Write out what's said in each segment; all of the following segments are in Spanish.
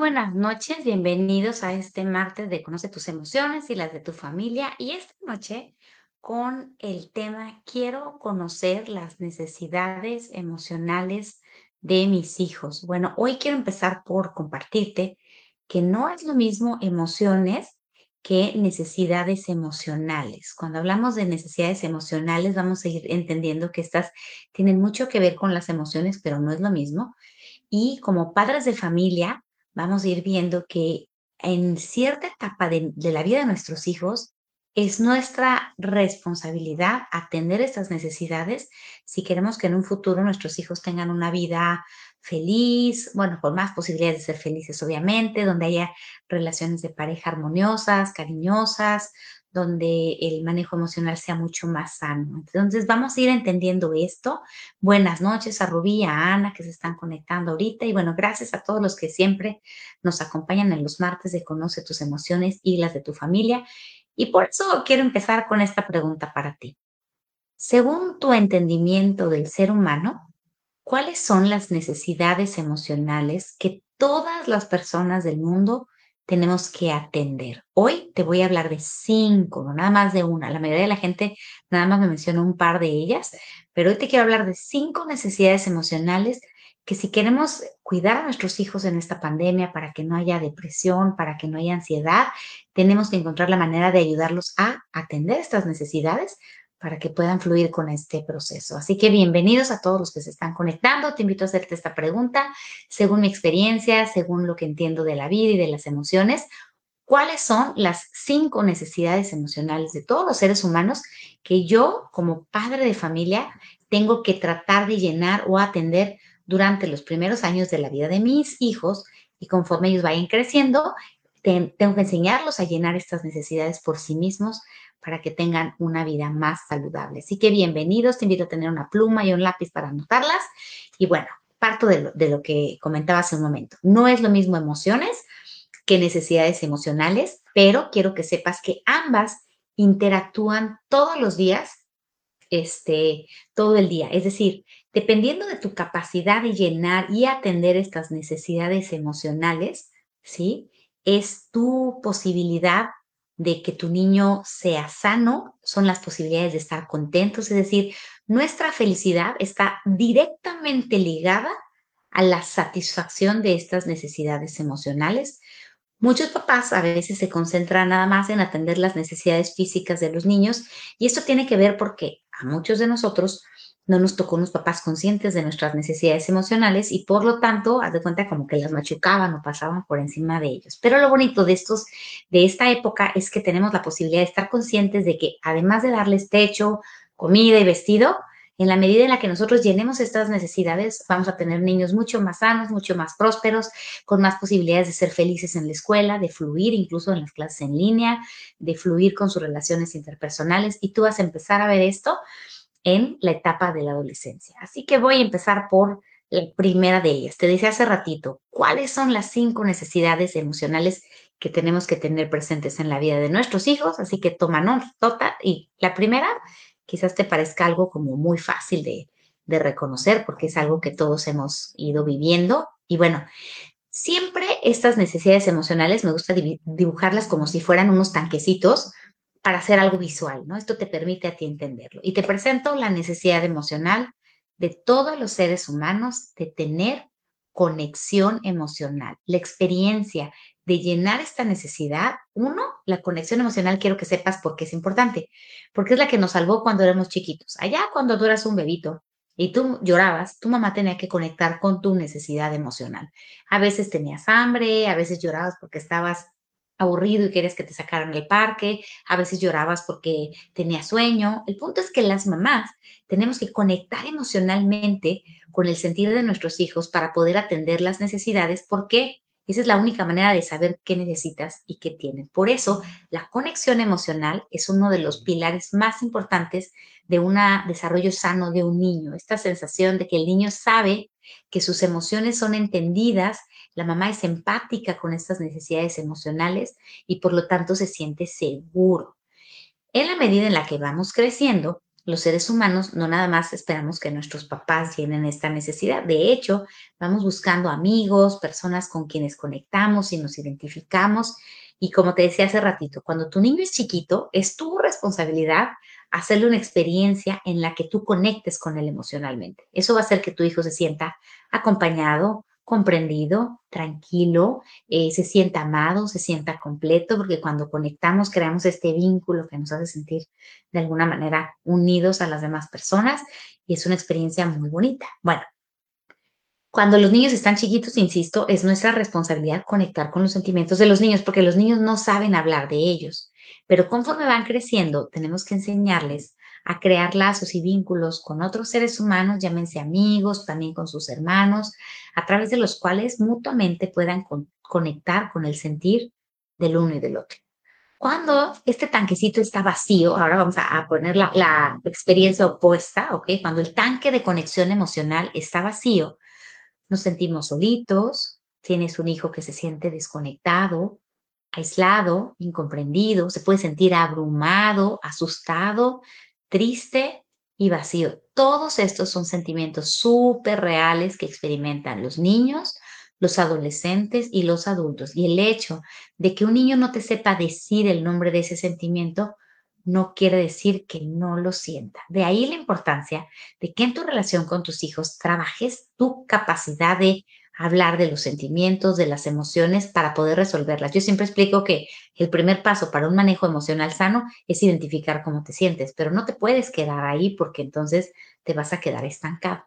Buenas noches, bienvenidos a este martes de Conoce tus emociones y las de tu familia. Y esta noche con el tema Quiero conocer las necesidades emocionales de mis hijos. Bueno, hoy quiero empezar por compartirte que no es lo mismo emociones que necesidades emocionales. Cuando hablamos de necesidades emocionales, vamos a ir entendiendo que estas tienen mucho que ver con las emociones, pero no es lo mismo. Y como padres de familia, vamos a ir viendo que en cierta etapa de, la vida de nuestros hijos, es nuestra responsabilidad atender estas necesidades si queremos que en un futuro nuestros hijos tengan una vida feliz, bueno, con más posibilidades de ser felices, obviamente, donde haya relaciones de pareja armoniosas, cariñosas, donde el manejo emocional sea mucho más sano. Entonces, vamos a ir entendiendo esto. Buenas noches a Rubí, a Ana, que se están conectando ahorita. Y bueno, gracias a todos los que siempre nos acompañan en los martes de Conoce tus emociones y las de tu familia. Y por eso quiero empezar con esta pregunta para ti. Según tu entendimiento del ser humano, ¿cuáles son las necesidades emocionales que todas las personas del mundo tenemos que atender. Hoy te voy a hablar de cinco, no nada más de una. La mayoría de la gente nada más me mencionó un par de ellas, pero hoy te quiero hablar de cinco necesidades emocionales que si queremos cuidar a nuestros hijos en esta pandemia para que no haya depresión, para que no haya ansiedad, tenemos que encontrar la manera de ayudarlos a atender estas necesidades para que puedan fluir con este proceso. Así que bienvenidos a todos los que se están conectando. Te invito a hacerte esta pregunta según mi experiencia, según lo que entiendo de la vida y de las emociones. ¿Cuáles son las cinco necesidades emocionales de todos los seres humanos que yo como padre de familia tengo que tratar de llenar o atender durante los primeros años de la vida de mis hijos y conforme ellos vayan creciendo, tengo que enseñarlos a llenar estas necesidades por sí mismos para que tengan una vida más saludable. Así que bienvenidos, te invito a tener una pluma y un lápiz para anotarlas. Y bueno, parto de lo, de lo que comentaba hace un momento. No es lo mismo emociones que necesidades emocionales, pero quiero que sepas que ambas interactúan todos los días, este, todo el día. Es decir, dependiendo de tu capacidad de llenar y atender estas necesidades emocionales, ¿sí? Es tu posibilidad de que tu niño sea sano, son las posibilidades de estar contentos, es decir, nuestra felicidad está directamente ligada a la satisfacción de estas necesidades emocionales. Muchos papás a veces se concentran nada más en atender las necesidades físicas de los niños y esto tiene que ver porque a muchos de nosotros no nos tocó unos papás conscientes de nuestras necesidades emocionales y por lo tanto, haz de cuenta como que las machucaban o pasaban por encima de ellos. Pero lo bonito de estos, de esta época es que tenemos la posibilidad de estar conscientes de que además de darles techo, comida y vestido, en la medida en la que nosotros llenemos estas necesidades, vamos a tener niños mucho más sanos, mucho más prósperos, con más posibilidades de ser felices en la escuela, de fluir incluso en las clases en línea, de fluir con sus relaciones interpersonales. Y tú vas a empezar a ver esto en la etapa de la adolescencia. Así que voy a empezar por la primera de ellas. Te decía hace ratito, ¿cuáles son las cinco necesidades emocionales que tenemos que tener presentes en la vida de nuestros hijos? Así que toma nota. Y la primera, quizás te parezca algo como muy fácil de, de reconocer porque es algo que todos hemos ido viviendo. Y bueno, siempre estas necesidades emocionales me gusta dibujarlas como si fueran unos tanquecitos para hacer algo visual, ¿no? Esto te permite a ti entenderlo. Y te presento la necesidad emocional de todos los seres humanos de tener conexión emocional, la experiencia de llenar esta necesidad. Uno, la conexión emocional, quiero que sepas por qué es importante, porque es la que nos salvó cuando éramos chiquitos. Allá cuando tú eras un bebito y tú llorabas, tu mamá tenía que conectar con tu necesidad emocional. A veces tenías hambre, a veces llorabas porque estabas aburrido y querías que te sacaran del parque, a veces llorabas porque tenías sueño. El punto es que las mamás tenemos que conectar emocionalmente con el sentir de nuestros hijos para poder atender las necesidades porque esa es la única manera de saber qué necesitas y qué tienen. Por eso, la conexión emocional es uno de los pilares más importantes de un desarrollo sano de un niño. Esta sensación de que el niño sabe que sus emociones son entendidas la mamá es empática con estas necesidades emocionales y por lo tanto se siente seguro. En la medida en la que vamos creciendo, los seres humanos no nada más esperamos que nuestros papás llenen esta necesidad. De hecho, vamos buscando amigos, personas con quienes conectamos y nos identificamos. Y como te decía hace ratito, cuando tu niño es chiquito, es tu responsabilidad hacerle una experiencia en la que tú conectes con él emocionalmente. Eso va a hacer que tu hijo se sienta acompañado, comprendido, tranquilo, eh, se sienta amado, se sienta completo, porque cuando conectamos creamos este vínculo que nos hace sentir de alguna manera unidos a las demás personas y es una experiencia muy bonita. Bueno, cuando los niños están chiquitos, insisto, es nuestra responsabilidad conectar con los sentimientos de los niños, porque los niños no saben hablar de ellos. Pero conforme van creciendo, tenemos que enseñarles a crear lazos y vínculos con otros seres humanos, llámense amigos, también con sus hermanos, a través de los cuales mutuamente puedan conectar con el sentir del uno y del otro. Cuando este tanquecito está vacío, ahora vamos a, poner la, la, experiencia opuesta, ¿ok? Cuando el tanque de conexión emocional está vacío, nos sentimos solitos, tienes un hijo que se siente desconectado, aislado, incomprendido, se puede sentir abrumado, asustado, triste y vacío. Todos estos son sentimientos súper reales que experimentan los niños, los adolescentes y los adultos. Y el hecho de que un niño no te sepa decir el nombre de ese sentimiento no quiere decir que no lo sienta. De ahí la importancia de que en tu relación con tus hijos trabajes tu capacidad de hablar de los sentimientos, de las emociones para poder resolverlas. Yo siempre explico que el primer paso para un manejo emocional sano es identificar cómo te sientes, pero no te puedes quedar ahí porque entonces te vas a quedar estancado.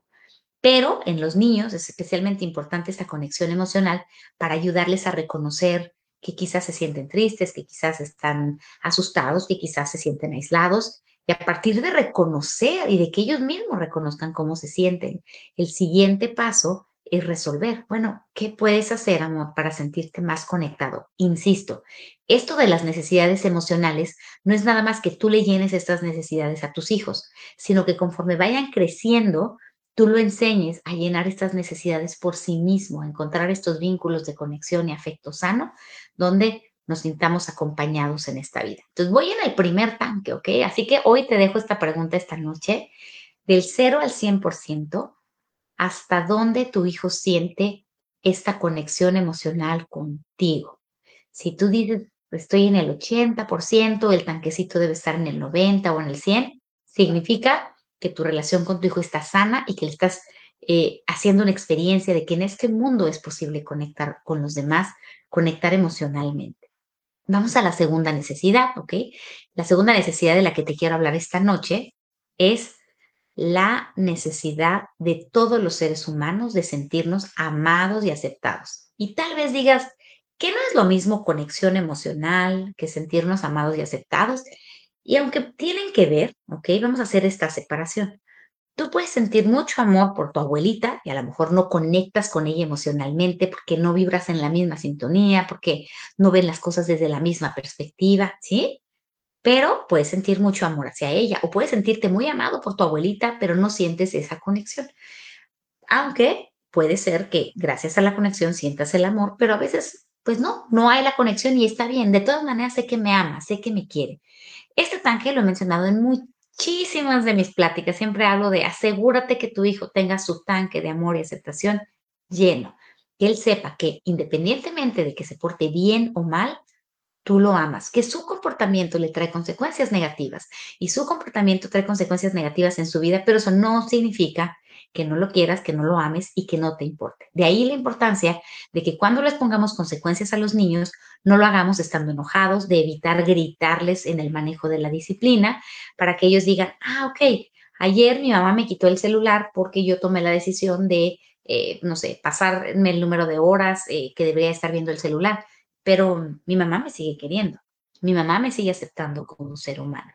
Pero en los niños es especialmente importante esta conexión emocional para ayudarles a reconocer que quizás se sienten tristes, que quizás están asustados, que quizás se sienten aislados. Y a partir de reconocer y de que ellos mismos reconozcan cómo se sienten, el siguiente paso es resolver. Bueno, ¿qué puedes hacer, amor, para sentirte más conectado? Insisto, esto de las necesidades emocionales no es nada más que tú le llenes estas necesidades a tus hijos, sino que conforme vayan creciendo, tú lo enseñes a llenar estas necesidades por sí mismo, a encontrar estos vínculos de conexión y afecto sano, donde nos sintamos acompañados en esta vida. Entonces voy en el primer tanque, ¿ok? Así que hoy te dejo esta pregunta esta noche. Del 0 al 100%, hasta dónde tu hijo siente esta conexión emocional contigo. Si tú dices, estoy en el 80%, el tanquecito debe estar en el 90 o en el 100, significa que tu relación con tu hijo está sana y que le estás eh, haciendo una experiencia de que en este mundo es posible conectar con los demás, conectar emocionalmente. Vamos a la segunda necesidad, ¿ok? La segunda necesidad de la que te quiero hablar esta noche es la necesidad de todos los seres humanos de sentirnos amados y aceptados. Y tal vez digas que no es lo mismo conexión emocional que sentirnos amados y aceptados. Y aunque tienen que ver, ¿ok? Vamos a hacer esta separación. Tú puedes sentir mucho amor por tu abuelita y a lo mejor no conectas con ella emocionalmente porque no vibras en la misma sintonía, porque no ven las cosas desde la misma perspectiva, ¿sí? Pero puedes sentir mucho amor hacia ella o puedes sentirte muy amado por tu abuelita, pero no sientes esa conexión. Aunque puede ser que gracias a la conexión sientas el amor, pero a veces, pues no, no hay la conexión y está bien. De todas maneras, sé que me ama, sé que me quiere. Este tanque lo he mencionado en muchísimas de mis pláticas. Siempre hablo de asegúrate que tu hijo tenga su tanque de amor y aceptación lleno. Que él sepa que independientemente de que se porte bien o mal, tú lo amas, que su comportamiento le trae consecuencias negativas y su comportamiento trae consecuencias negativas en su vida, pero eso no significa que no lo quieras, que no lo ames y que no te importe. De ahí la importancia de que cuando les pongamos consecuencias a los niños, no lo hagamos estando enojados, de evitar gritarles en el manejo de la disciplina, para que ellos digan, ah, ok, ayer mi mamá me quitó el celular porque yo tomé la decisión de, eh, no sé, pasarme el número de horas eh, que debería estar viendo el celular pero mi mamá me sigue queriendo, mi mamá me sigue aceptando como un ser humano.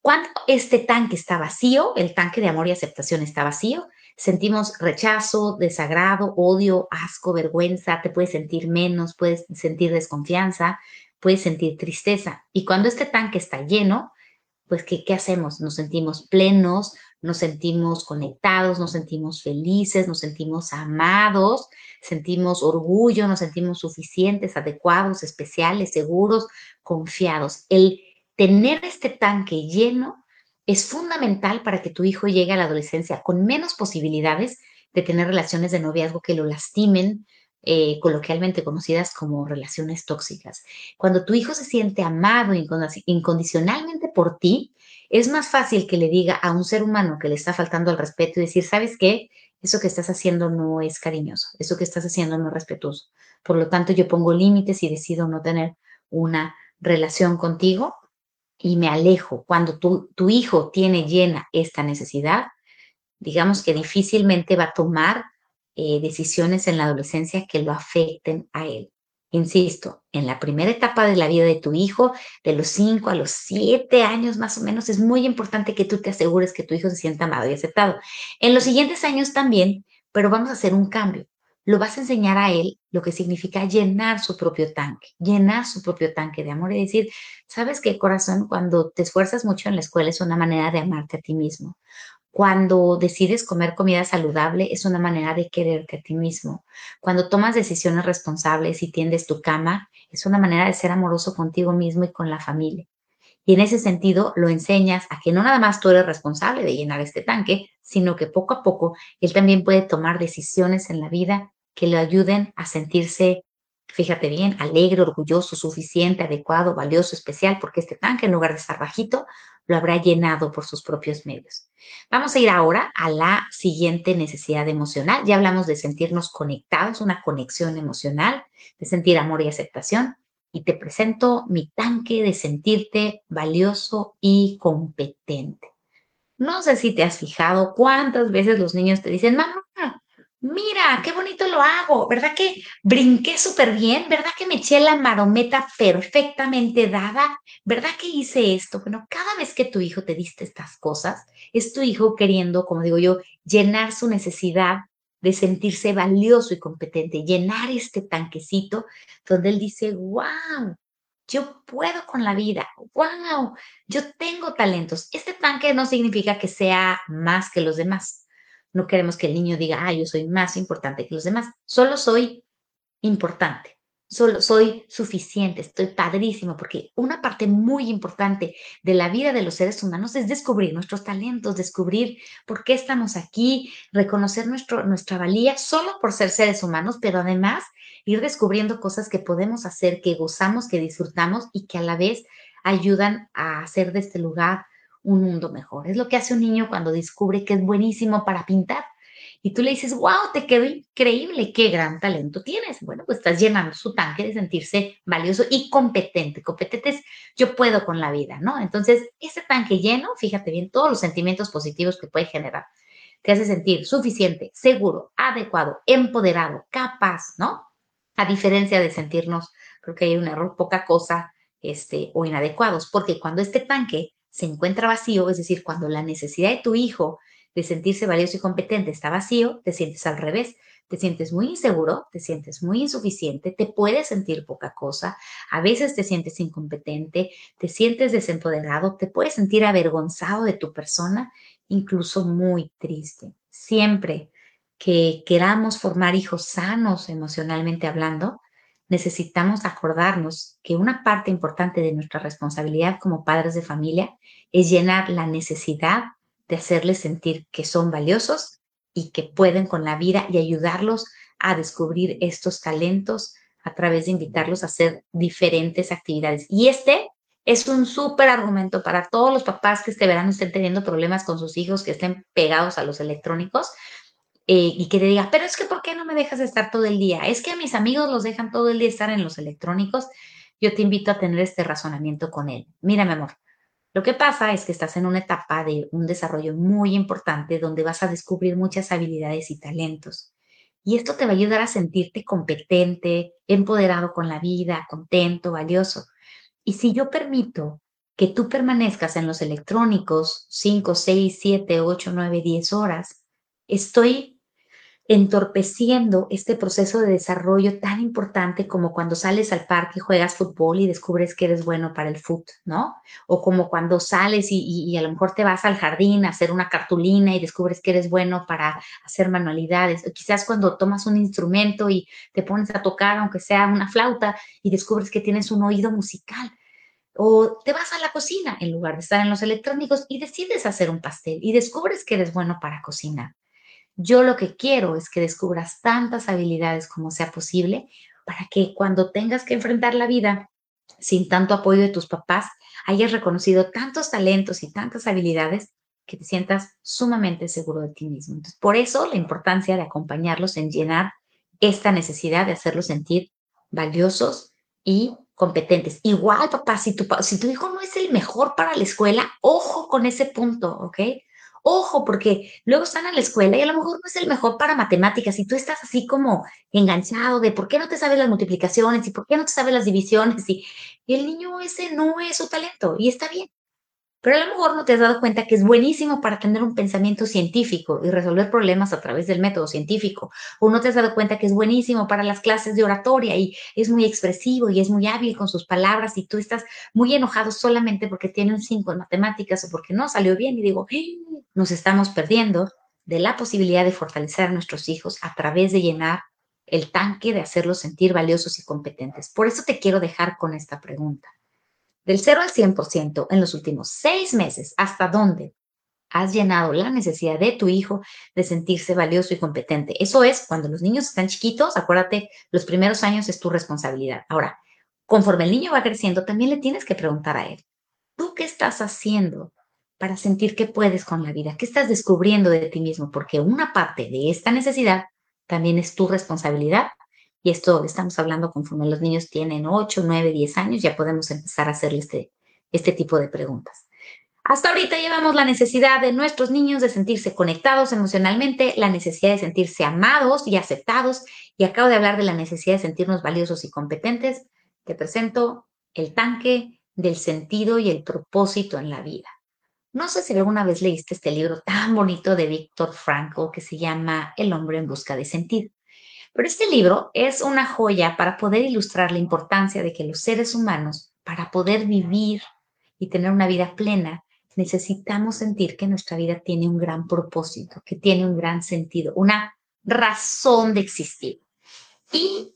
Cuando este tanque está vacío, el tanque de amor y aceptación está vacío, sentimos rechazo, desagrado, odio, asco, vergüenza, te puedes sentir menos, puedes sentir desconfianza, puedes sentir tristeza. Y cuando este tanque está lleno, pues ¿qué, qué hacemos? Nos sentimos plenos, nos sentimos conectados, nos sentimos felices, nos sentimos amados, sentimos orgullo, nos sentimos suficientes, adecuados, especiales, seguros, confiados. El tener este tanque lleno es fundamental para que tu hijo llegue a la adolescencia con menos posibilidades de tener relaciones de noviazgo que lo lastimen, eh, coloquialmente conocidas como relaciones tóxicas. Cuando tu hijo se siente amado incondicionalmente por ti, es más fácil que le diga a un ser humano que le está faltando al respeto y decir, ¿sabes qué? Eso que estás haciendo no es cariñoso, eso que estás haciendo no es respetuoso. Por lo tanto, yo pongo límites y decido no tener una relación contigo y me alejo. Cuando tu, hijo tiene llena esta necesidad, digamos que difícilmente va a tomar eh, decisiones en la adolescencia que lo afecten a él. Insisto, en la primera etapa de la vida de tu hijo, de los 5 a los 7 años más o menos, es muy importante que tú te asegures que tu hijo se sienta amado y aceptado. En los siguientes años también, pero vamos a hacer un cambio. Lo vas a enseñar a él lo que significa llenar su propio tanque, llenar su propio tanque de amor y decir, ¿sabes qué, corazón? Cuando te esfuerzas mucho en la escuela es una manera de amarte a ti mismo. Cuando decides comer comida saludable es una manera de quererte a ti mismo. Cuando tomas decisiones responsables y tiendes tu cama es una manera de ser amoroso contigo mismo y con la familia. Y en ese sentido lo enseñas a que no nada más tú eres responsable de llenar este tanque, sino que poco a poco él también puede tomar decisiones en la vida que le ayuden a sentirse fíjate bien, alegre, orgulloso, suficiente, adecuado, valioso, especial, porque este tanque, en lugar de estar bajito, lo habrá llenado por sus propios medios. Vamos a ir ahora a la siguiente necesidad emocional. Ya hablamos de sentirnos conectados, una conexión emocional, de sentir amor y aceptación. Y te presento mi tanque de sentirte valioso y competente. No sé si te has fijado cuántas veces los niños te dicen, mamá, mira, qué bonito lo hago, ¿verdad que brinqué súper bien? ¿Verdad que me eché la marometa perfectamente dada? ¿Verdad que hice esto? Bueno, cada vez que tu hijo te diste estas cosas, es tu hijo queriendo, como digo yo, llenar su necesidad de sentirse valioso y competente, llenar este tanquecito donde él dice, wow, yo puedo con la vida, wow, yo tengo talentos. Este tanque no significa que sea más que los demás no queremos que el niño diga, ah, yo soy más importante que los demás. Solo soy importante. Solo soy suficiente, estoy padrísimo, porque una parte muy importante de la vida de los seres humanos es descubrir nuestros talentos, descubrir por qué estamos aquí, reconocer nuestro, nuestra valía solo por ser seres humanos, pero además ir descubriendo cosas que podemos hacer, que gozamos, que disfrutamos y que a la vez ayudan a hacer de este lugar un mundo mejor. Es lo que hace un niño cuando descubre que es buenísimo para pintar. Y tú le dices, wow, te quedó increíble, qué gran talento tienes. Bueno, pues estás llenando su tanque de sentirse valioso y competente. Competente es yo puedo con la vida, ¿no? Entonces, ese tanque lleno, fíjate bien, todos los sentimientos positivos que puede generar, te hace sentir suficiente, seguro, adecuado, empoderado, capaz, ¿no? A diferencia de sentirnos, creo que hay un error, poca cosa, este, o inadecuados, porque cuando este tanque se encuentra vacío, es decir, cuando la necesidad de tu hijo de sentirse valioso y competente está vacío, te sientes al revés, te sientes muy inseguro, te sientes muy insuficiente, te puedes sentir poca cosa, a veces te sientes incompetente, te sientes desempoderado, te puedes sentir avergonzado de tu persona, incluso muy triste. Siempre que queramos formar hijos sanos emocionalmente hablando, necesitamos acordarnos que una parte importante de nuestra responsabilidad como padres de familia es llenar la necesidad de hacerles sentir que son valiosos y que pueden con la vida y ayudarlos a descubrir estos talentos a través de invitarlos a hacer diferentes actividades. Y este es un súper argumento para todos los papás que este verano estén teniendo problemas con sus hijos, que estén pegados a los electrónicos, eh, y que te diga, pero es que ¿por qué no me dejas estar todo el día? Es que a mis amigos los dejan todo el día estar en los electrónicos. Yo te invito a tener este razonamiento con él. Mira, mi amor, lo que pasa es que estás en una etapa de un desarrollo muy importante donde vas a descubrir muchas habilidades y talentos. Y esto te va a ayudar a sentirte competente, empoderado con la vida, contento, valioso. Y si yo permito que tú permanezcas en los electrónicos 5, 6, 7, 8, 9, 10 horas, estoy entorpeciendo este proceso de desarrollo tan importante como cuando sales al parque y juegas fútbol y descubres que eres bueno para el fútbol, ¿no? O como cuando sales y, a lo mejor te vas al jardín a hacer una cartulina y descubres que eres bueno para hacer manualidades, o quizás cuando tomas un instrumento y te pones a tocar, aunque sea una flauta, y descubres que tienes un oído musical. O te vas a la cocina en lugar de estar en los electrónicos y decides hacer un pastel y descubres que eres bueno para cocinar. Yo lo que quiero es que descubras tantas habilidades como sea posible para que cuando tengas que enfrentar la vida sin tanto apoyo de tus papás, hayas reconocido tantos talentos y tantas habilidades que te sientas sumamente seguro de ti mismo. Por eso la importancia de acompañarlos en llenar esta necesidad de hacerlos sentir valiosos y competentes. Igual, papá, si tu, si tu hijo no es el mejor para la escuela, ojo con ese punto, ¿ok? Ojo, porque luego están en la escuela y a lo mejor no es el mejor para matemáticas y tú estás así como enganchado de por qué no te sabes las multiplicaciones y por qué no te sabes las divisiones y, y el niño ese no es su talento y está bien. Pero a lo mejor no te has dado cuenta que es buenísimo para tener un pensamiento científico y resolver problemas a través del método científico. O no te has dado cuenta que es buenísimo para las clases de oratoria y es muy expresivo y es muy hábil con sus palabras y tú estás muy enojado solamente porque tiene un 5 en matemáticas o porque no salió bien. Y digo, ¡Ah! nos estamos perdiendo de la posibilidad de fortalecer a nuestros hijos a través de llenar el tanque de hacerlos sentir valiosos y competentes. Por eso te quiero dejar con esta pregunta del 0 al 100% en los últimos seis meses, ¿hasta dónde has llenado la necesidad de tu hijo de sentirse valioso y competente? Eso es cuando los niños están chiquitos, acuérdate, los primeros años es tu responsabilidad. Ahora, conforme el niño va creciendo, también le tienes que preguntar a él, ¿tú qué estás haciendo para sentir que puedes con la vida? ¿Qué estás descubriendo de ti mismo? Porque una parte de esta necesidad también es tu responsabilidad y esto estamos hablando conforme los niños tienen 8, 9, 10 años, ya podemos empezar a hacerle este, este tipo de preguntas. Hasta ahorita llevamos la necesidad de nuestros niños de sentirse conectados emocionalmente, la necesidad de sentirse amados y aceptados, y acabo de hablar de la necesidad de sentirnos valiosos y competentes. Te presento el tanque del sentido y el propósito en la vida. No sé si alguna vez leíste este libro tan bonito de Víctor Frankl que se llama El hombre en busca de sentido. Pero este libro es una joya para poder ilustrar la importancia de que los seres humanos, para poder vivir y tener una vida plena, necesitamos sentir que nuestra vida tiene un gran propósito, que tiene un gran sentido, una razón de existir. Y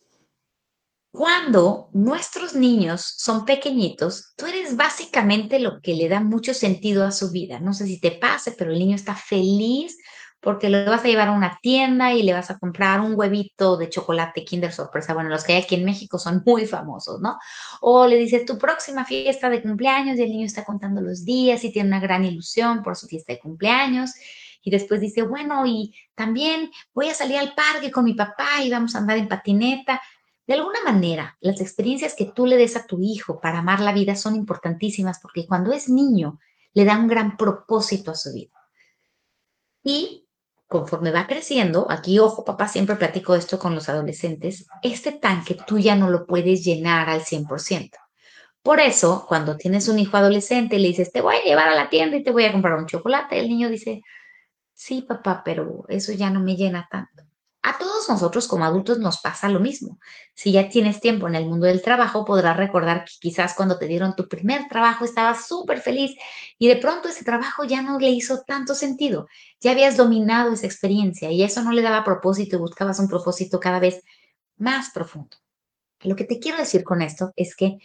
cuando nuestros niños son pequeñitos, tú eres básicamente lo que le da mucho sentido a su vida. No sé si te pase, pero el niño está feliz porque lo vas a llevar a una tienda y le vas a comprar un huevito de chocolate Kinder Sorpresa. Bueno, los que hay aquí en México son muy famosos, ¿no? O le dices tu próxima fiesta de cumpleaños y el niño está contando los días y tiene una gran ilusión por su fiesta de cumpleaños. Y después dice, bueno, y también voy a salir al parque con mi papá y vamos a andar en patineta. De alguna manera, las experiencias que tú le des a tu hijo para amar la vida son importantísimas porque cuando es niño le da un gran propósito a su vida. Y conforme va creciendo, aquí ojo, papá, siempre platico esto con los adolescentes, este tanque tú ya no lo puedes llenar al 100%. Por eso, cuando tienes un hijo adolescente y le dices, te voy a llevar a la tienda y te voy a comprar un chocolate, el niño dice, sí, papá, pero eso ya no me llena tanto. A todos nosotros como adultos nos pasa lo mismo. Si ya tienes tiempo en el mundo del trabajo, podrás recordar que quizás cuando te dieron tu primer trabajo estabas súper feliz y de pronto ese trabajo ya no le hizo tanto sentido. Ya habías dominado esa experiencia y eso no le daba propósito y buscabas un propósito cada vez más profundo. Lo que te quiero decir con esto es que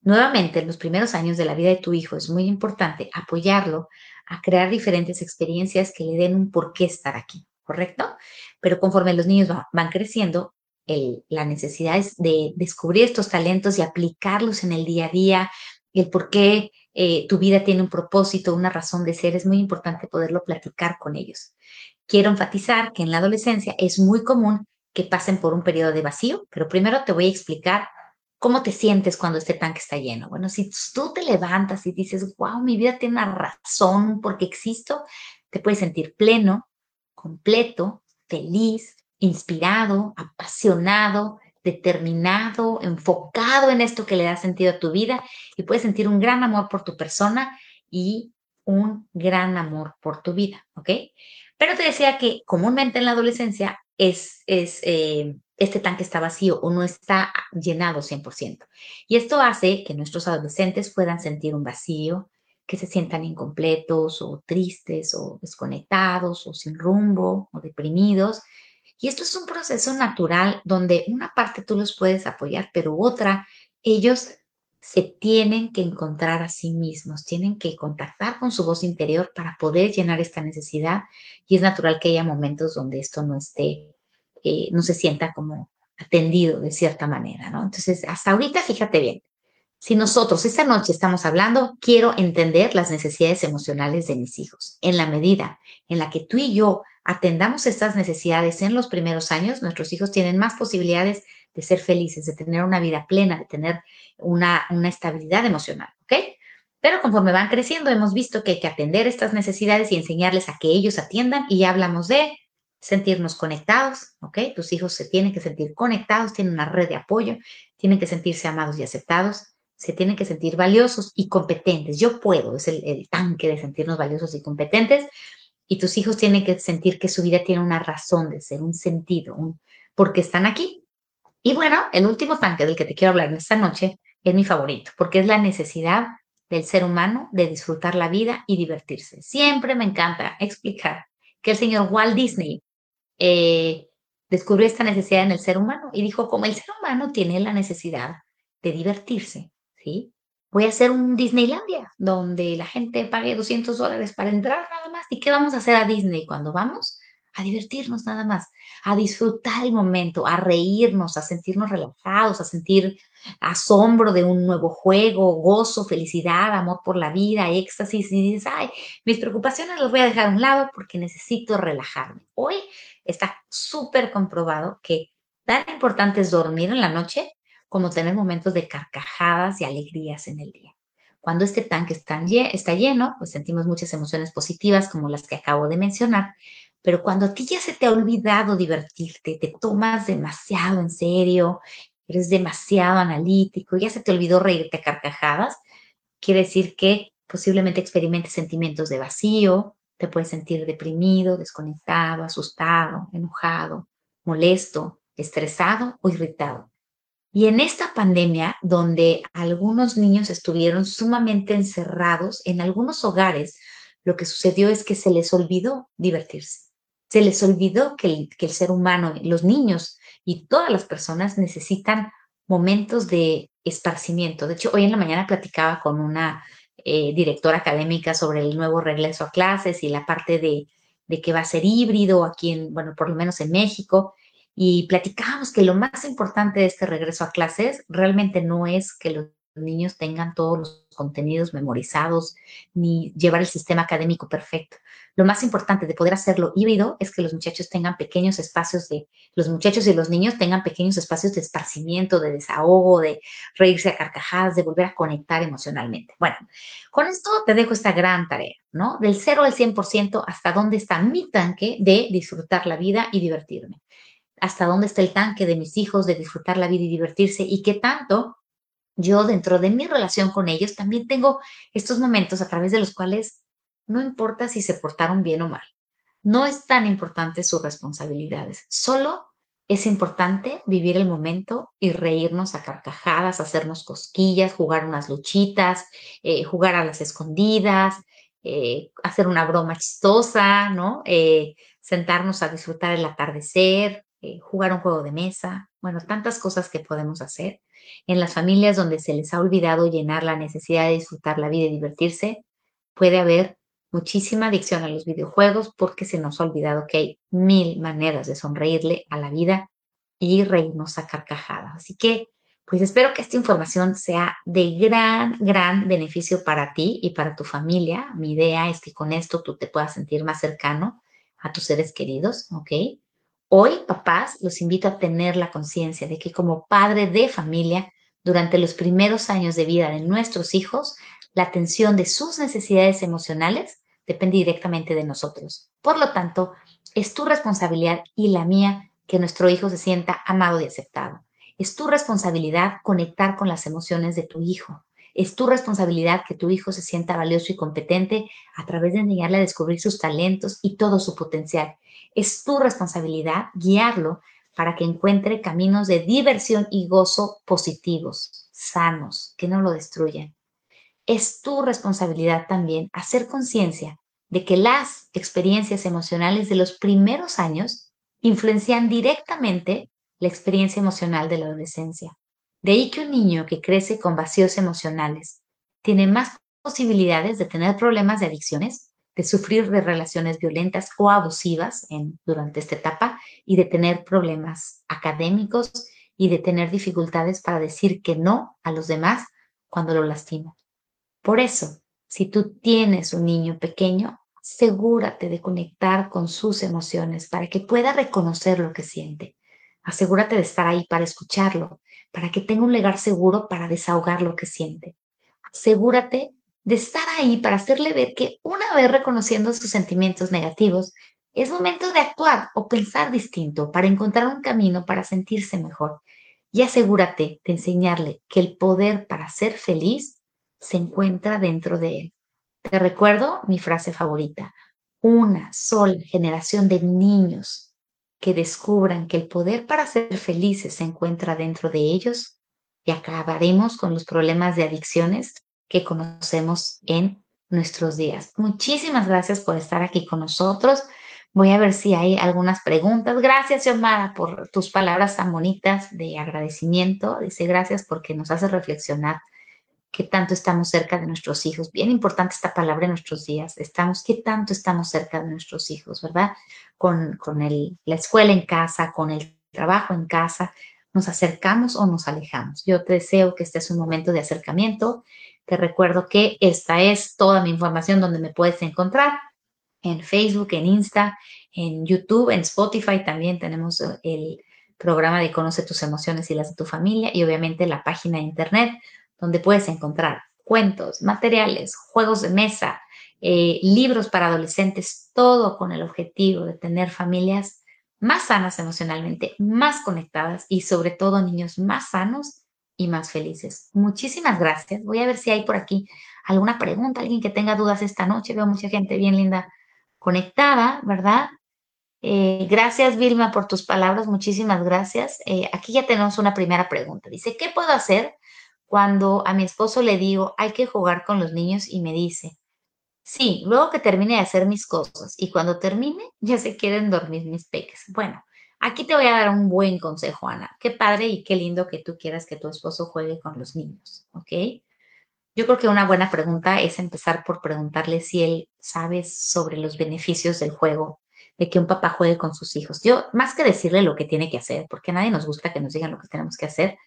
nuevamente en los primeros años de la vida de tu hijo es muy importante apoyarlo a crear diferentes experiencias que le den un por qué estar aquí. ¿correcto? Pero conforme los niños van creciendo, la necesidad es de descubrir estos talentos y aplicarlos en el día a día, el por qué eh, tu vida tiene un propósito, una razón de ser, es muy importante poderlo platicar con ellos. Quiero enfatizar que en la adolescencia es muy común que pasen por un periodo de vacío, pero primero te voy a explicar cómo te sientes cuando este tanque está lleno. Bueno, si tú te levantas y dices, wow, mi vida tiene una razón porque existo, te puedes sentir pleno, completo, feliz, inspirado, apasionado, determinado, enfocado en esto que le da sentido a tu vida y puedes sentir un gran amor por tu persona y un gran amor por tu vida, ¿ok? Pero te decía que comúnmente en la adolescencia es, es eh, este tanque está vacío o no está llenado 100%. Y esto hace que nuestros adolescentes puedan sentir un vacío, que se sientan incompletos o tristes o desconectados o sin rumbo o deprimidos. Y esto es un proceso natural donde una parte tú los puedes apoyar, pero otra, ellos se tienen que encontrar a sí mismos, tienen que contactar con su voz interior para poder llenar esta necesidad y es natural que haya momentos donde esto no esté, eh, no se sienta como atendido de cierta manera, ¿no? Entonces, hasta ahorita, fíjate bien, si nosotros esta noche estamos hablando, quiero entender las necesidades emocionales de mis hijos. En la medida en la que tú y yo atendamos estas necesidades en los primeros años, nuestros hijos tienen más posibilidades de ser felices, de tener una vida plena, de tener una, una estabilidad emocional, ¿ok? Pero conforme van creciendo, hemos visto que hay que atender estas necesidades y enseñarles a que ellos atiendan y ya hablamos de sentirnos conectados, ¿ok? Tus hijos se tienen que sentir conectados, tienen una red de apoyo, tienen que sentirse amados y aceptados se tienen que sentir valiosos y competentes. Yo puedo, es el, tanque de sentirnos valiosos y competentes. Y tus hijos tienen que sentir que su vida tiene una razón de ser, un sentido, un, porque están aquí. Y bueno, el último tanque del que te quiero hablar en esta noche es mi favorito, porque es la necesidad del ser humano de disfrutar la vida y divertirse. Siempre me encanta explicar que el señor Walt Disney eh, descubrió esta necesidad en el ser humano y dijo, como el ser humano tiene la necesidad de divertirse, Voy a hacer un Disneylandia donde la gente pague 200 dólares para entrar nada más. ¿Y qué vamos a hacer a Disney cuando vamos? A divertirnos nada más, a disfrutar el momento, a reírnos, a sentirnos relajados, a sentir asombro de un nuevo juego, gozo, felicidad, amor por la vida, éxtasis. Y dices, ay, mis preocupaciones las voy a dejar a un lado porque necesito relajarme. Hoy está súper comprobado que tan importante es dormir en la noche como tener momentos de carcajadas y alegrías en el día. Cuando este tanque está, lleno, pues sentimos muchas emociones positivas como las que acabo de mencionar, pero cuando a ti ya se te ha olvidado divertirte, te tomas demasiado en serio, eres demasiado analítico, ya se te olvidó reírte a carcajadas, quiere decir que posiblemente experimentes sentimientos de vacío, te puedes sentir deprimido, desconectado, asustado, enojado, molesto, estresado o irritado. Y en esta pandemia, donde algunos niños estuvieron sumamente encerrados en algunos hogares, lo que sucedió es que se les olvidó divertirse. Se les olvidó que el, ser humano, los niños y todas las personas necesitan momentos de esparcimiento. De hecho, hoy en la mañana platicaba con una eh, directora académica sobre el nuevo regreso a clases y la parte de, de que va a ser híbrido aquí en, bueno, por lo menos en México y platicábamos que lo más importante de este regreso a clases realmente no es que los niños tengan todos los contenidos memorizados ni llevar el sistema académico perfecto. Lo más importante de poder hacerlo híbrido es que los muchachos tengan pequeños espacios de, los muchachos y los niños tengan pequeños espacios de esparcimiento, de desahogo, de reírse a carcajadas, de volver a conectar emocionalmente. Bueno, con esto te dejo esta gran tarea, ¿no? Del 0 al 100% hasta dónde está mi tanque de disfrutar la vida y divertirme hasta dónde está el tanque de mis hijos de disfrutar la vida y divertirse y qué tanto yo dentro de mi relación con ellos también tengo estos momentos a través de los cuales no importa si se portaron bien o mal. No es tan importante sus responsabilidades, solo es importante vivir el momento y reírnos a carcajadas, hacernos cosquillas, jugar unas luchitas, eh, jugar a las escondidas, eh, hacer una broma chistosa, ¿no? Eh, sentarnos a disfrutar el atardecer, eh, jugar un juego de mesa, bueno, tantas cosas que podemos hacer. En las familias donde se les ha olvidado llenar la necesidad de disfrutar la vida y divertirse, puede haber muchísima adicción a los videojuegos porque se nos ha olvidado que hay mil maneras de sonreírle a la vida y reírnos a carcajadas. Así que, pues espero que esta información sea de gran, gran beneficio para ti y para tu familia. Mi idea es que con esto tú te puedas sentir más cercano a tus seres queridos, ¿ok? Hoy, papás, los invito a tener la conciencia de que como padre de familia, durante los primeros años de vida de nuestros hijos, la atención de sus necesidades emocionales depende directamente de nosotros. Por lo tanto, es tu responsabilidad y la mía que nuestro hijo se sienta amado y aceptado. Es tu responsabilidad conectar con las emociones de tu hijo. Es tu responsabilidad que tu hijo se sienta valioso y competente a través de enseñarle a descubrir sus talentos y todo su potencial es tu responsabilidad guiarlo para que encuentre caminos de diversión y gozo positivos, sanos, que no lo destruyan. Es tu responsabilidad también hacer conciencia de que las experiencias emocionales de los primeros años influencian directamente la experiencia emocional de la adolescencia. De ahí que un niño que crece con vacíos emocionales tiene más posibilidades de tener problemas de adicciones, de sufrir de relaciones violentas o abusivas durante esta etapa y de tener problemas académicos y de tener dificultades para decir que no a los demás cuando lo lastiman. Por eso, si tú tienes un niño pequeño, asegúrate de conectar con sus emociones para que pueda reconocer lo que siente. Asegúrate de estar ahí para escucharlo, para que tenga un lugar seguro para desahogar lo que siente. Asegúrate de estar ahí para hacerle ver que una vez reconociendo sus sentimientos negativos, es momento de actuar o pensar distinto para encontrar un camino para sentirse mejor. Y asegúrate de enseñarle que el poder para ser feliz se encuentra dentro de él. Te recuerdo mi frase favorita. Una sola generación de niños que descubran que el poder para ser felices se encuentra dentro de ellos y acabaremos con los problemas de adicciones que conocemos en nuestros días. Muchísimas gracias por estar aquí con nosotros. Voy a ver si hay algunas preguntas. Gracias, Xiomara, por tus palabras tan bonitas de agradecimiento. Dice gracias porque nos hace reflexionar qué tanto estamos cerca de nuestros hijos. Bien importante esta palabra en nuestros días. Estamos, qué tanto estamos cerca de nuestros hijos, ¿verdad? Con, con el, la escuela en casa, con el trabajo en casa. ¿Nos acercamos o nos alejamos? Yo te deseo que este es un momento de acercamiento te recuerdo que esta es toda mi información donde me puedes encontrar en Facebook, en Insta, en YouTube, en Spotify también tenemos eh, el programa de Conoce tus emociones y las de tu familia y obviamente la página de internet donde puedes encontrar cuentos, materiales, juegos de mesa, eh, libros para adolescentes, todo con el objetivo de tener familias más sanas emocionalmente, más conectadas y sobre todo niños más sanos y más felices. Muchísimas gracias. Voy a ver si hay por aquí alguna pregunta, alguien que tenga dudas esta noche. Veo mucha gente bien linda conectada, ¿verdad? Eh, gracias, Vilma, por tus palabras. Muchísimas gracias. Eh, aquí ya tenemos una primera pregunta. Dice, ¿qué puedo hacer cuando a mi esposo le digo, hay que jugar con los niños y me dice, sí, luego que termine de hacer mis cosas y cuando termine ya se quieren dormir mis peques? Bueno, Aquí te voy a dar un buen consejo, Ana. Qué padre y qué lindo que tú quieras que tu esposo juegue con los niños, ¿ok? Yo creo que una buena pregunta es empezar por preguntarle si él sabe sobre los beneficios del juego, de que un papá juegue con sus hijos. Yo, más que decirle lo que tiene que hacer, porque a nadie nos gusta que nos digan lo que tenemos que hacer,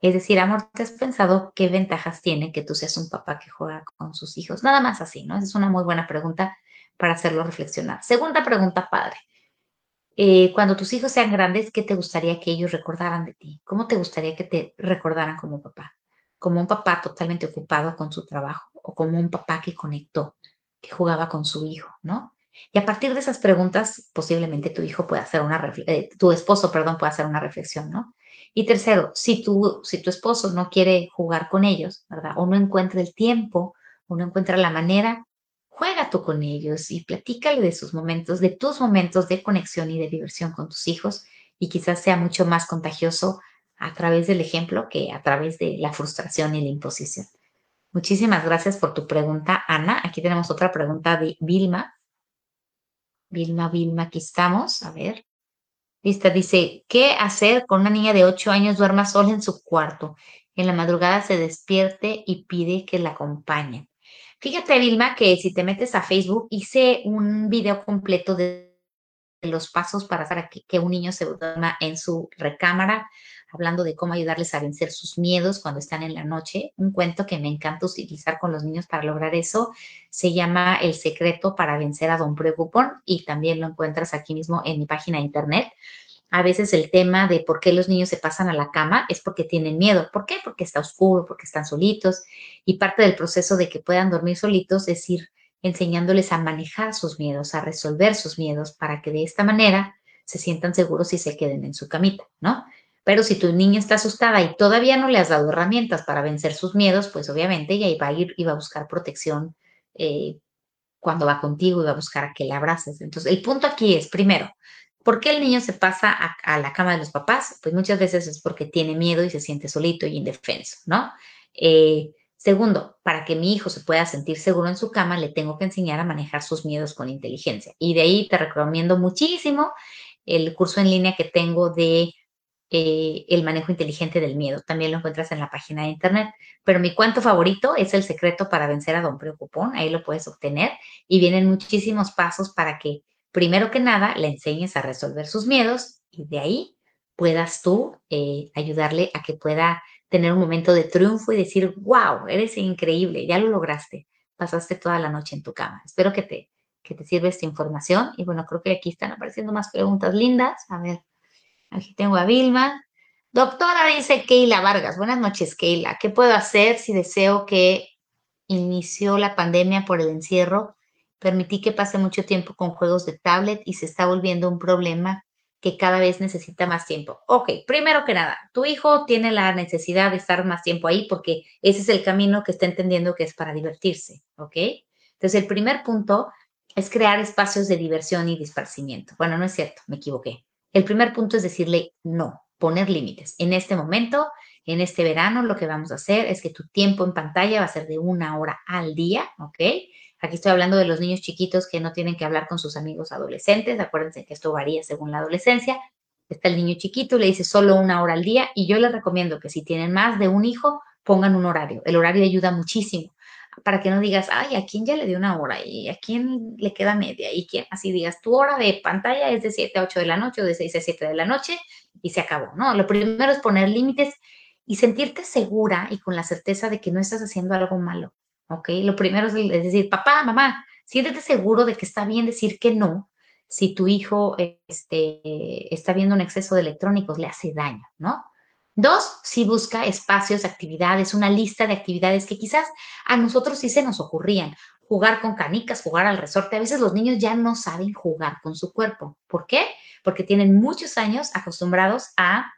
es decir, amor, ¿te has pensado qué ventajas tiene que tú seas un papá que juega con sus hijos? Nada más así, ¿no? Esa es una muy buena pregunta para hacerlo reflexionar. Segunda pregunta, padre. Eh, cuando tus hijos sean grandes, ¿qué te gustaría que ellos recordaran de ti? ¿Cómo te gustaría que te recordaran como papá? ¿Como un papá totalmente ocupado con su trabajo o como un papá que conectó, que jugaba con su hijo, ¿no? Y a partir de esas preguntas, posiblemente tu hijo pueda hacer una, eh, tu esposo, perdón, pueda hacer una reflexión, ¿no? Y tercero, si tu, si tu esposo no quiere jugar con ellos, ¿verdad? O no encuentra el tiempo, o no encuentra la manera, juega tú con ellos y platícale de sus momentos, de tus momentos de conexión y de diversión con tus hijos y quizás sea mucho más contagioso a través del ejemplo que a través de la frustración y la imposición. Muchísimas gracias por tu pregunta, Ana. Aquí tenemos otra pregunta de Vilma. Vilma, Vilma, aquí estamos. A ver. Lista, dice, ¿qué hacer con una niña de 8 años duerma sola en su cuarto? En la madrugada se despierte y pide que la acompañen. Fíjate, Vilma, que si te metes a Facebook, hice un video completo de los pasos para hacer que, un niño se duerma en su recámara, hablando de cómo ayudarles a vencer sus miedos cuando están en la noche. Un cuento que me encanta utilizar con los niños para lograr eso se llama El secreto para vencer a Don Preocupón y también lo encuentras aquí mismo en mi página de internet. A veces el tema de por qué los niños se pasan a la cama es porque tienen miedo. ¿Por qué? Porque está oscuro, porque están solitos. Y parte del proceso de que puedan dormir solitos es ir enseñándoles a manejar sus miedos, a resolver sus miedos, para que de esta manera se sientan seguros y se queden en su camita, ¿no? Pero si tu niña está asustada y todavía no le has dado herramientas para vencer sus miedos, pues obviamente ella iba a ir y va a buscar protección eh, cuando va contigo y va a buscar a que le abraces. Entonces, el punto aquí es, primero, ¿Por qué el niño se pasa a, la cama de los papás? Pues muchas veces es porque tiene miedo y se siente solito y indefenso, ¿no? Eh, segundo, para que mi hijo se pueda sentir seguro en su cama, le tengo que enseñar a manejar sus miedos con inteligencia. Y de ahí te recomiendo muchísimo el curso en línea que tengo de eh, el manejo inteligente del miedo. También lo encuentras en la página de internet. Pero mi cuento favorito es El secreto para vencer a Don Preocupón. Ahí lo puedes obtener y vienen muchísimos pasos para que, primero que nada, le enseñes a resolver sus miedos y de ahí puedas tú eh, ayudarle a que pueda tener un momento de triunfo y decir, wow, eres increíble, ya lo lograste, pasaste toda la noche en tu cama. Espero que te, que te sirva esta información. Y bueno, creo que aquí están apareciendo más preguntas lindas. A ver, aquí tengo a Vilma. Doctora, dice Keila Vargas. Buenas noches, Keila. ¿Qué puedo hacer si deseo que inició la pandemia por el encierro? Permití que pase mucho tiempo con juegos de tablet y se está volviendo un problema que cada vez necesita más tiempo. Ok, primero que nada, tu hijo tiene la necesidad de estar más tiempo ahí porque ese es el camino que está entendiendo que es para divertirse, ¿ok? Entonces, el primer punto es crear espacios de diversión y disparcimiento. Bueno, no es cierto, me equivoqué. El primer punto es decirle no, poner límites. En este momento, en este verano, lo que vamos a hacer es que tu tiempo en pantalla va a ser de una hora al día, ¿ok? Aquí estoy hablando de los niños chiquitos que no tienen que hablar con sus amigos adolescentes. Acuérdense que esto varía según la adolescencia. Está el niño chiquito, le dice solo una hora al día y yo les recomiendo que si tienen más de un hijo, pongan un horario. El horario ayuda muchísimo para que no digas, ay, ¿a quién ya le dio una hora? ¿Y a quién le queda media? ¿Y quién? Así digas, tu hora de pantalla es de 7 a 8 de la noche o de 6 a 7 de la noche y se acabó, ¿no? Lo primero es poner límites y sentirte segura y con la certeza de que no estás haciendo algo malo. ¿Ok? Lo primero es, decir, papá, mamá, siéntete seguro de que está bien decir que no si tu hijo este, está viendo un exceso de electrónicos, le hace daño, ¿no? Dos, si busca espacios, actividades, una lista de actividades que quizás a nosotros sí se nos ocurrían. Jugar con canicas, jugar al resorte. A veces los niños ya no saben jugar con su cuerpo. ¿Por qué? Porque tienen muchos años acostumbrados a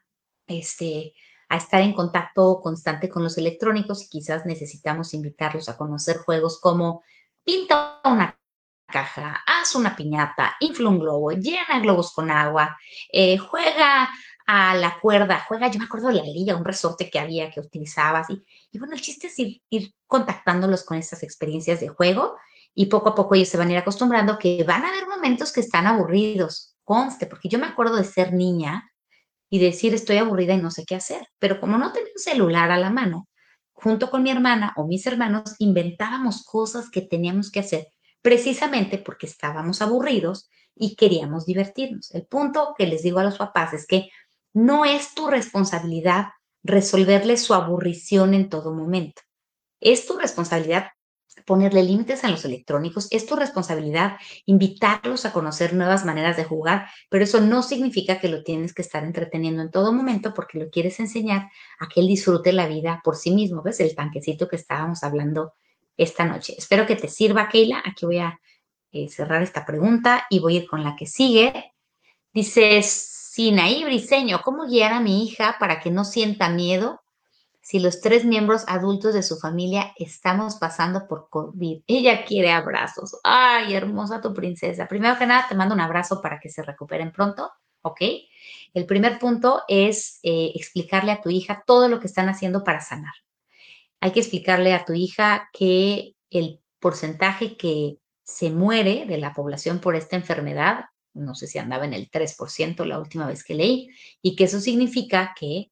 este, a estar en contacto constante con los electrónicos y quizás necesitamos invitarlos a conocer juegos como pinta una caja, haz una piñata, infla un globo, llena globos con agua, eh, juega a la cuerda, juega, yo me acuerdo de la liga, un resorte que había que utilizabas y, y bueno, el chiste es ir, ir contactándolos con estas experiencias de juego y poco a poco ellos se van a ir acostumbrando que van a haber momentos que están aburridos, conste, porque yo me acuerdo de ser niña y decir estoy aburrida y no sé qué hacer. Pero como no tenía un celular a la mano, junto con mi hermana o mis hermanos inventábamos cosas que teníamos que hacer precisamente porque estábamos aburridos y queríamos divertirnos. El punto que les digo a los papás es que no es tu responsabilidad resolverle su aburrición en todo momento. Es tu responsabilidad ponerle límites a los electrónicos, es tu responsabilidad invitarlos a conocer nuevas maneras de jugar, pero eso no significa que lo tienes que estar entreteniendo en todo momento porque lo quieres enseñar a que él disfrute la vida por sí mismo, ¿ves? El tanquecito que estábamos hablando esta noche. Espero que te sirva, Keila. Aquí voy a eh, cerrar esta pregunta y voy a ir con la que sigue. Dice Sinaí Briseño, ¿cómo guiar a mi hija para que no sienta miedo si los tres miembros adultos de su familia estamos pasando por COVID. Ella quiere abrazos. Ay, hermosa tu princesa. Primero que nada, te mando un abrazo para que se recuperen pronto, ¿ok? El primer punto es eh, explicarle a tu hija todo lo que están haciendo para sanar. Hay que explicarle a tu hija que el porcentaje que se muere de la población por esta enfermedad, no sé si andaba en el 3% la última vez que leí, y que eso significa que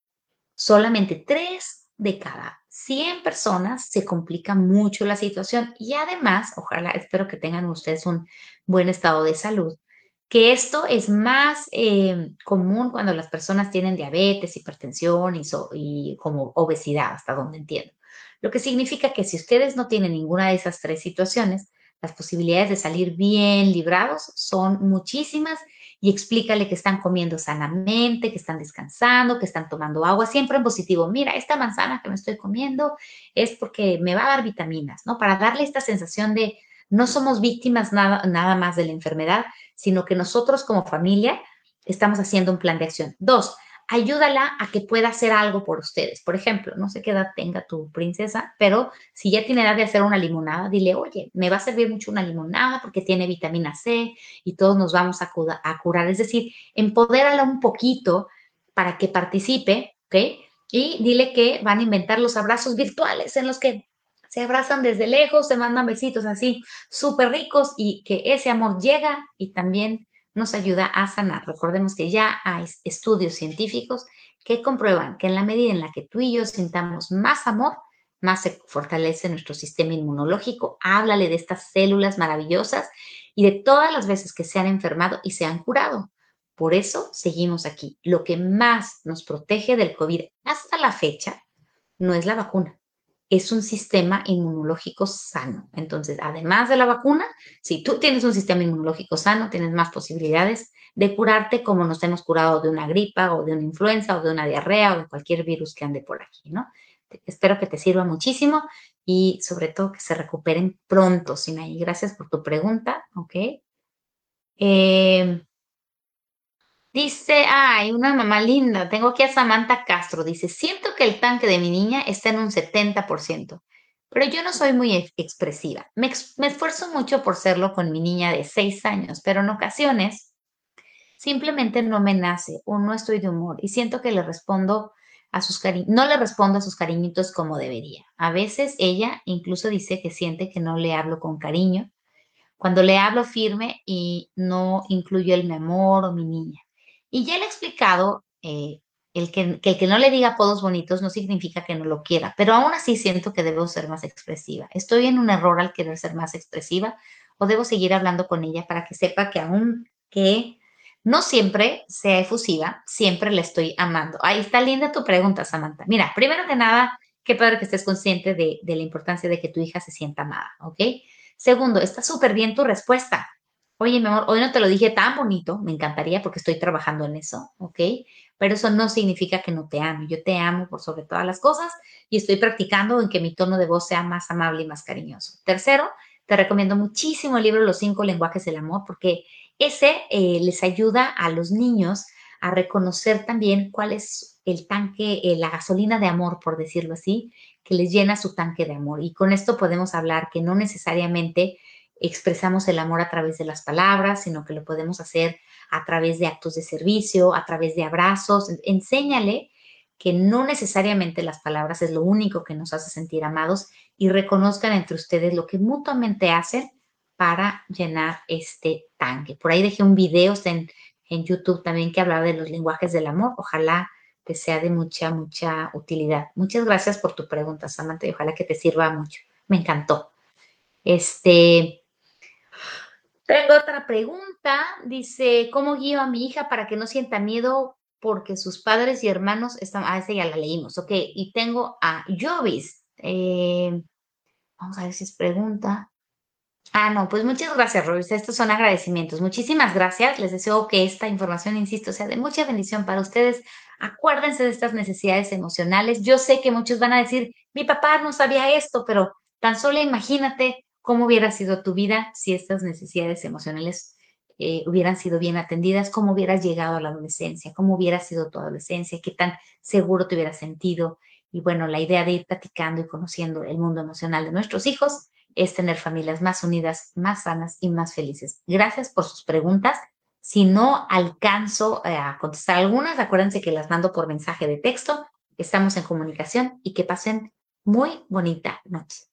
solamente tres de cada 100 personas se complica mucho la situación y además, ojalá, espero que tengan ustedes un buen estado de salud, que esto es más eh, común cuando las personas tienen diabetes, hipertensión y, y como obesidad, hasta donde entiendo. Lo que significa que si ustedes no tienen ninguna de esas tres situaciones, las posibilidades de salir bien librados son muchísimas y explícale que están comiendo sanamente, que están descansando, que están tomando agua, siempre en positivo. Mira, esta manzana que me estoy comiendo es porque me va a dar vitaminas, ¿no? Para darle esta sensación de no somos víctimas nada, nada más de la enfermedad, sino que nosotros como familia estamos haciendo un plan de acción. Dos, ayúdala a que pueda hacer algo por ustedes. Por ejemplo, no sé qué edad tenga tu princesa, pero si ya tiene edad de hacer una limonada, dile, oye, me va a servir mucho una limonada porque tiene vitamina C y todos nos vamos a, curar. Es decir, empodérala un poquito para que participe, ¿ok? Y dile que van a inventar los abrazos virtuales en los que se abrazan desde lejos, se mandan besitos así súper ricos y que ese amor llega y también nos ayuda a sanar. Recordemos que ya hay estudios científicos que comprueban que en la medida en la que tú y yo sintamos más amor, más se fortalece nuestro sistema inmunológico. Háblale de estas células maravillosas y de todas las veces que se han enfermado y se han curado. Por eso seguimos aquí. Lo que más nos protege del COVID hasta la fecha no es la vacuna, es un sistema inmunológico sano. Entonces, además de la vacuna, si tú tienes un sistema inmunológico sano, tienes más posibilidades de curarte como nos hemos curado de una gripa o de una influenza o de una diarrea o de cualquier virus que ande por aquí, ¿no? Espero que te sirva muchísimo y sobre todo que se recuperen pronto, Sinaí. Gracias por tu pregunta, ¿ok? Eh, dice, ay, una mamá linda, tengo aquí a Samantha Castro, dice, siento que el tanque de mi niña está en un 70%, pero yo no soy muy expresiva. Me, esfuerzo mucho por serlo con mi niña de 6 años, pero en ocasiones simplemente no me nace o no estoy de humor y siento que le respondo a sus cariños, no le respondo a sus cariñitos como debería. A veces ella incluso dice que siente que no le hablo con cariño, cuando le hablo firme y no incluyo el mi amor o mi niña. Y ya le he explicado, eh, el, que, el que no le diga apodos bonitos no significa que no lo quiera, pero aún así siento que debo ser más expresiva. ¿Estoy en un error al querer ser más expresiva o debo seguir hablando con ella para que sepa que aún que no siempre sea efusiva, siempre le estoy amando. Ahí está linda tu pregunta, Samantha. Mira, primero que nada, qué padre que estés consciente de, la importancia de que tu hija se sienta amada, ¿ok? Segundo, está súper bien tu respuesta. Oye, mi amor, hoy no te lo dije tan bonito, me encantaría porque estoy trabajando en eso, ¿ok? Pero eso no significa que no te ame. Yo te amo por sobre todas las cosas y estoy practicando en que mi tono de voz sea más amable y más cariñoso. Tercero, te recomiendo muchísimo el libro Los cinco lenguajes del amor porque ese eh, les ayuda a los niños a reconocer también cuál es el tanque, eh, la gasolina de amor, por decirlo así, que les llena su tanque de amor. Y con esto podemos hablar que no necesariamente expresamos el amor a través de las palabras, sino que lo podemos hacer a través de actos de servicio, a través de abrazos. Enséñale que no necesariamente las palabras es lo único que nos hace sentir amados y reconozcan entre ustedes lo que mutuamente hacen para llenar este tanque. Por ahí dejé un video en, en YouTube también que hablaba de los lenguajes del amor. Ojalá te sea de mucha, mucha utilidad. Muchas gracias por tu pregunta, Samantha, y ojalá que te sirva mucho. Me encantó. Este, tengo otra pregunta. Dice, ¿cómo guío a mi hija para que no sienta miedo porque sus padres y hermanos están... Ah, esa ya la leímos. Ok, y tengo a Jovis. Eh, vamos a ver si es pregunta. Ah, no, pues muchas gracias, Robis. Estos son agradecimientos. Muchísimas gracias. Les deseo que esta información, insisto, sea de mucha bendición para ustedes. Acuérdense de estas necesidades emocionales. Yo sé que muchos van a decir, mi papá no sabía esto, pero tan solo imagínate cómo hubiera sido tu vida si estas necesidades emocionales eh, hubieran sido bien atendidas, cómo hubieras llegado a la adolescencia, cómo hubiera sido tu adolescencia, qué tan seguro te hubieras sentido. Y bueno, la idea de ir platicando y conociendo el mundo emocional de nuestros hijos es tener familias más unidas, más sanas y más felices. Gracias por sus preguntas. Si no alcanzo eh, a contestar algunas, acuérdense que las mando por mensaje de texto. Estamos en comunicación y que pasen muy bonita noche.